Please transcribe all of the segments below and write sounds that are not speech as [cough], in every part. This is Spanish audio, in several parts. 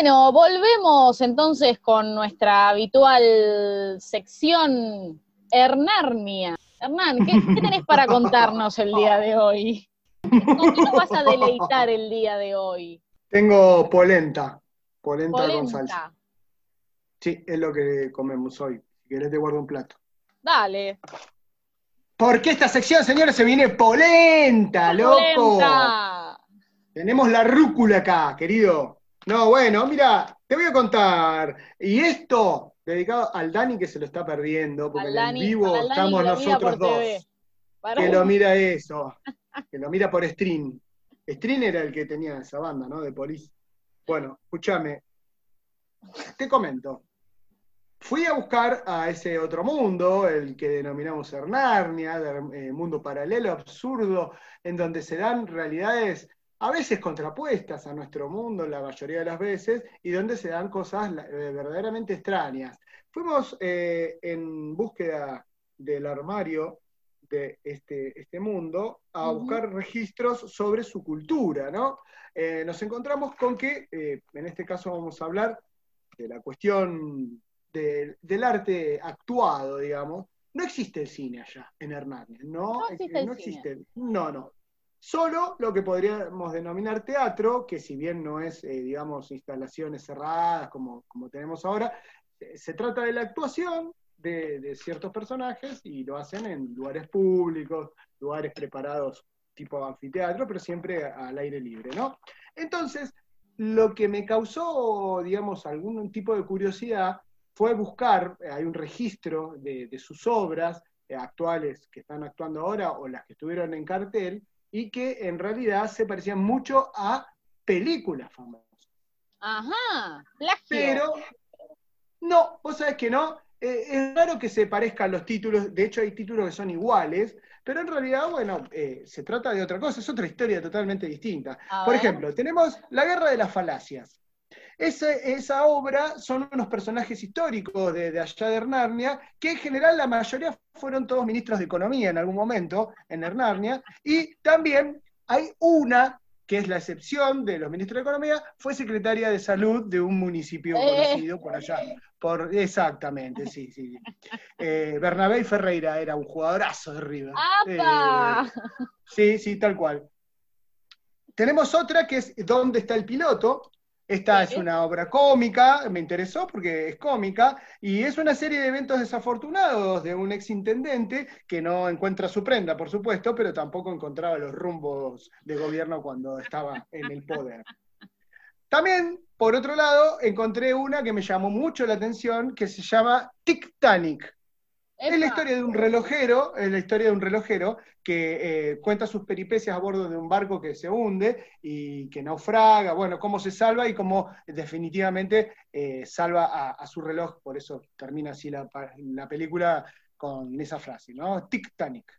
Bueno, volvemos entonces con nuestra habitual sección Hernarnia. Hernán, ¿qué, tenés para contarnos el día de hoy? ¿Con qué nos vas a deleitar el día de hoy? Tengo polenta, polenta, González. Sí, es lo que comemos hoy. Si querés te guardo un plato. Dale. Porque esta sección, señores, se viene polenta, loco. Tenemos la rúcula acá, querido. No, bueno, mira, te voy a contar. Y esto, dedicado al Dani que se lo está perdiendo, porque en vivo estamos nosotros dos. Que lo [laughs] mira eso, que lo mira por stream. Stream era el que tenía esa banda, ¿no? De Police. Bueno, escúchame. Te comento fui a buscar a ese otro mundo, el que denominamos Hernarnia, el eh, mundo paralelo, absurdo, en donde se dan realidades a veces contrapuestas a nuestro mundo, la mayoría de las veces, y donde se dan cosas eh, verdaderamente extrañas. Fuimos eh, en búsqueda del armario de este, este mundo a buscar registros sobre su cultura, ¿no? nos encontramos con que, en este caso vamos a hablar de la cuestión del arte actuado, digamos, no existe el cine allá en Hernández. No, existe, no No, Solo lo que podríamos denominar teatro, que si bien no es, eh, digamos, instalaciones cerradas como, como tenemos ahora, eh, se trata de la actuación de, ciertos personajes y lo hacen en lugares públicos, lugares preparados tipo anfiteatro, pero siempre al aire libre, ¿no? Entonces, lo que me causó, digamos, algún tipo de curiosidad fue buscar, eh, hay un registro de, sus obras actuales que están actuando ahora o las que estuvieron en cartel, y que en realidad se parecían mucho a películas famosas. Ajá, Pero, no, vos sabés que no, eh, es raro que se parezcan los títulos, de hecho hay títulos que son iguales, pero en realidad, bueno, se trata de otra cosa, es otra historia totalmente distinta. Por ejemplo, tenemos La Guerra de las Falacias. Esa, obra son unos personajes históricos de, allá de Hernarnia, que en general la mayoría fueron todos ministros de Economía en algún momento en Hernarnia, y también hay una que es la excepción de los ministros de Economía, fue secretaria de Salud de un municipio eh. conocido por allá. Por, exactamente, sí, sí. Eh, Bernabé Ferreira era un jugadorazo de River. Eh, sí, sí, tal cual. Tenemos otra que es ¿Dónde está el piloto? Esta es una obra cómica, me interesó porque es cómica, y es una serie de eventos desafortunados de un exintendente que no encuentra su prenda, por supuesto, pero tampoco encontraba los rumbos de gobierno cuando estaba en el poder. También, por otro lado, encontré una que me llamó mucho la atención, que se llama Es la historia de un relojero, es la historia de un relojero que eh, cuenta sus peripecias a bordo de un barco que se hunde y que naufraga, bueno, cómo se salva y cómo definitivamente eh, salva a, su reloj, por eso termina así la, película con esa frase, ¿no? Tic-Tanic.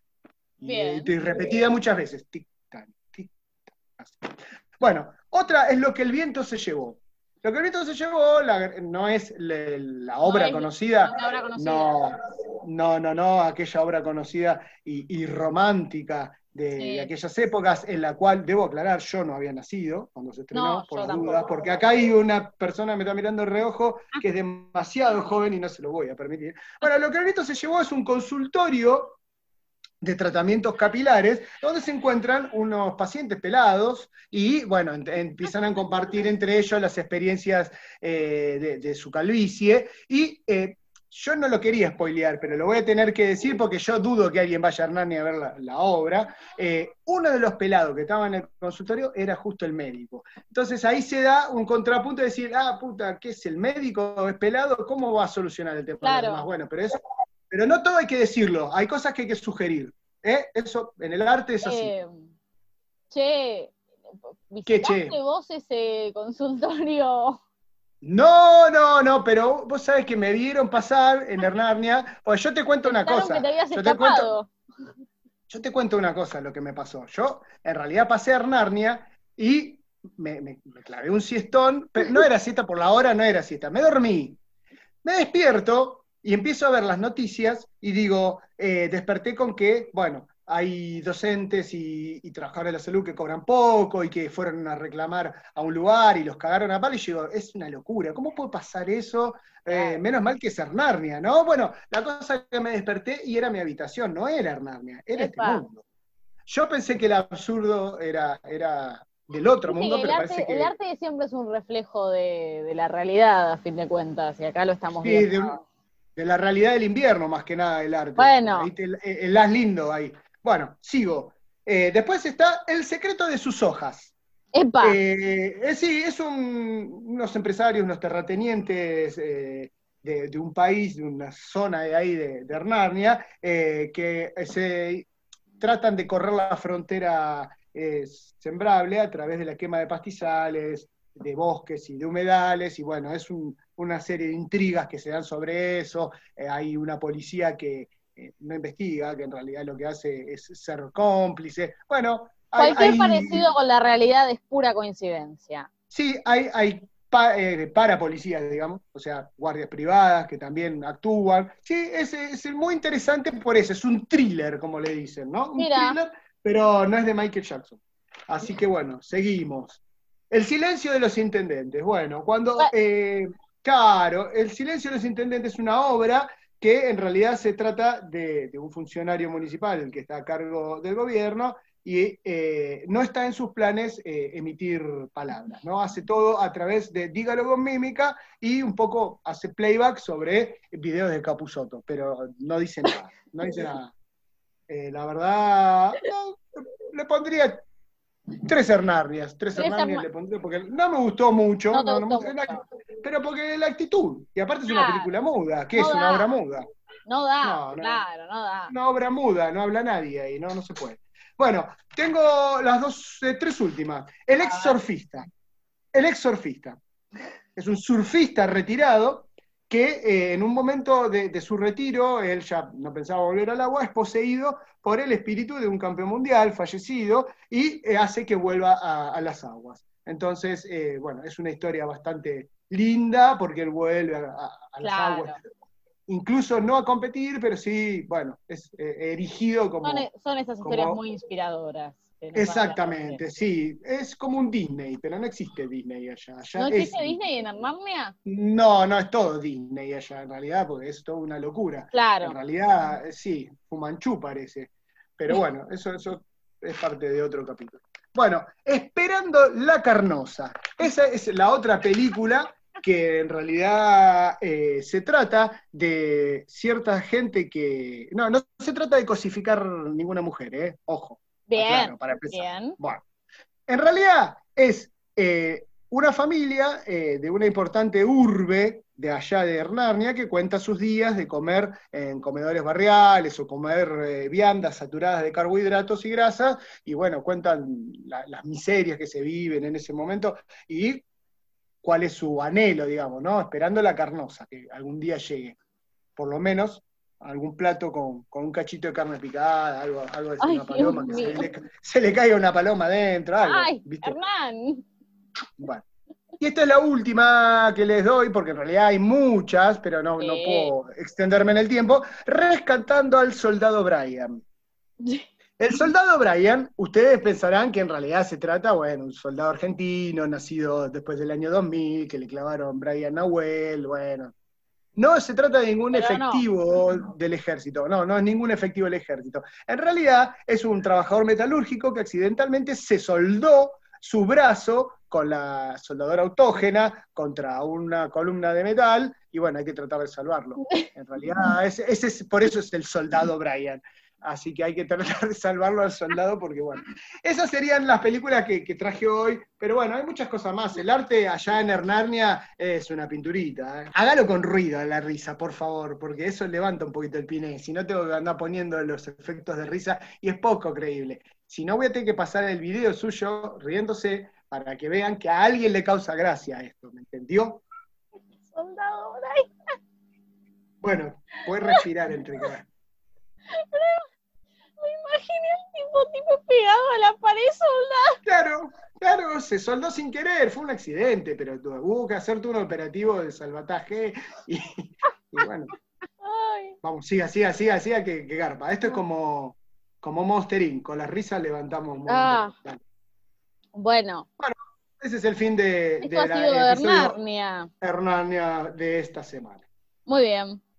Y, repetida muchas veces, Tic-Tanic. Tic bueno, otra es lo que el viento se llevó. Lo que el viento se llevó no es la, obra conocida, no, no, no, no, aquella obra conocida y, romántica de, aquellas épocas en la cual, debo aclarar, yo no había nacido cuando se estrenó, por dudas, porque acá hay una persona que me está mirando el reojo ah. que es demasiado joven y no se lo voy a permitir. Bueno, lo que viento se llevó es un consultorio de tratamientos capilares, donde se encuentran unos pacientes pelados y, bueno, empiezan a compartir entre ellos las experiencias eh, de, su calvicie. Y eh, yo no lo quería spoilear, pero lo voy a tener que decir porque yo dudo que alguien vaya a Hernani a ver la, obra. Eh, uno de los pelados que estaba en el consultorio era justo el médico. Entonces ahí se da un contrapunto de decir, ah, puta, ¿qué es el médico? ¿Es pelado? ¿Cómo va a solucionar el tema? Claro. Bueno, pero eso pero no todo hay que decirlo, hay cosas que hay que sugerir. ¿eh? Eso en el arte es así. Eh, che, ¿visitaste vos ese consultorio? No, no, no, pero vos sabés que me vieron pasar en Hernarnia, pues yo te cuento una cosa. yo, te cuento, yo te cuento una cosa, lo que me pasó. Yo en realidad pasé a Hernarnia y me, me, clavé un siestón, pero no era siesta por la hora, no era siesta, me dormí. Me despierto y empiezo a ver las noticias y digo, eh, desperté con que, bueno, hay docentes y, trabajadores de la salud que cobran poco y que fueron a reclamar a un lugar y los cagaron a palo y yo digo, es una locura, ¿cómo puede pasar eso? Eh, menos mal que es Hernarnia, ¿no? Bueno, la cosa que me desperté y era mi habitación, no era Hernarnia, era este mundo. Yo pensé que el absurdo era, era del otro mundo, pero parece que... El arte siempre es un reflejo de, la realidad, a fin de cuentas, y acá lo estamos viendo. De, la realidad del invierno, más que nada, el arte. Bueno. el, el, as lindo ahí. Bueno, sigo. Eh, después está El secreto de sus hojas. ¡Epa! Eh, eh, sí, es unos empresarios, unos terratenientes de, un país, de una zona de ahí de, de Hernarnia, que se tratan de correr la frontera sembrable a través de la quema de pastizales, de bosques y de humedales, y bueno, es una serie de intrigas que se dan sobre eso. hay una policía que eh, no investiga, que en realidad lo que hace es ser cómplice. Bueno, cualquier parecido con la realidad es pura coincidencia. Sí, hay, hay eh, para policías, digamos, o sea, guardias privadas que también actúan. Sí, es, es, muy interesante por eso, es un thriller, como le dicen, ¿no? Un thriller, pero no es de Michael Jackson. Así que bueno, seguimos. El silencio de los intendentes. Bueno, cuando... Eh, claro, El silencio de los intendentes es una obra que en realidad se trata de, un funcionario municipal, el que está a cargo del gobierno, y eh, no está en sus planes eh, emitir palabras, ¿no? Hace todo a través de dígalo con mímica y un poco hace playback sobre videos de Capuzoto, pero no dice nada, no dice nada. [laughs] Eh, la verdad, le pondría Tres Hernardias, tres Hernardias le pondré, porque no me gustó mucho, pero porque la actitud, y aparte es una película muda, que es una obra muda. No da, claro, no da. Una obra muda, no habla nadie ahí, no, no se puede. Bueno, tengo las dos, eh, tres últimas. El ex surfista. El ex surfista. Es un surfista retirado que eh, en un momento de, su retiro, él ya no pensaba volver al agua, es poseído por el espíritu de un campeón mundial fallecido y eh, hace que vuelva a, las aguas. Entonces, eh, bueno, es una historia bastante linda porque él vuelve a, las aguas. Incluso no a competir, pero sí, bueno, es erigido como... Son, esas historias muy inspiradoras. Exactamente, sí. Es como un Disney, pero no existe Disney allá. ¿No existe Disney en Armarnia? No, no es todo Disney allá en realidad, porque es toda una locura. Claro. En realidad, eh, sí, Fumanchu parece. Pero bueno, eso, eso es parte de otro capítulo. Bueno, Esperando la Carnosa. Esa es la otra película que en realidad eh, se trata de cierta gente que... No, no se trata de cosificar ninguna mujer, ¿eh? Ojo. Bien, para Bien. Bueno, en realidad es eh, una familia eh, de una importante urbe de allá de Hernarnia que cuenta sus días de comer en comedores barriales o comer eh, viandas saturadas de carbohidratos y grasas, y bueno, cuentan las miserias que se viven en ese momento y cuál es su anhelo, digamos, ¿no? Esperando la carnosa, que algún día llegue. Por lo menos algún plato con, un cachito de carne picada, algo, algo de una paloma, que se le, caiga una paloma adentro, algo. ¡Ay, Hernán! Bueno. Y esta es la última que les doy, porque en realidad hay muchas, pero no, no puedo extenderme en el tiempo. Rescatando al soldado Brian. [laughs] El soldado Brian, ustedes pensarán que en realidad se trata, bueno, un soldado argentino, nacido después del año 2000, que le clavaron Brian Nahuel, bueno, no se trata de ningún efectivo del ejército, no, no es ningún efectivo del ejército. En realidad es un trabajador metalúrgico que accidentalmente se soldó su brazo con la soldadora autógena contra una columna de metal y bueno, hay que tratar de salvarlo. En realidad, ese, es, por eso es el soldado Brian. Así que hay que tratar de salvarlo al soldado porque, bueno, esas serían las películas que, traje hoy, pero bueno, hay muchas cosas más. El arte allá en Hernarnia es una pinturita. ¿eh? Hágalo con ruido la risa, por favor, porque eso levanta un poquito el pine. Si no, tengo que andar poniendo los efectos de risa y es poco creíble. Si no, voy a tener que pasar el video suyo riéndose para que vean que a alguien le causa gracia esto, ¿me entendió? Soldado, Bueno, puede respirar entre cada [laughs] me imaginé el tipo, tipo pegado a la pared soldado. Claro, claro, se soldó sin querer, fue un accidente, pero hubo que hacerte un operativo de salvataje y, bueno. Vamos, siga, siga, siga, siga, que, garpa. Esto es como, como Monster con la risa levantamos ah, Bueno. Bueno, ese es el fin de, Esto ha sido de Hernania. Hernania de esta semana. Muy bien.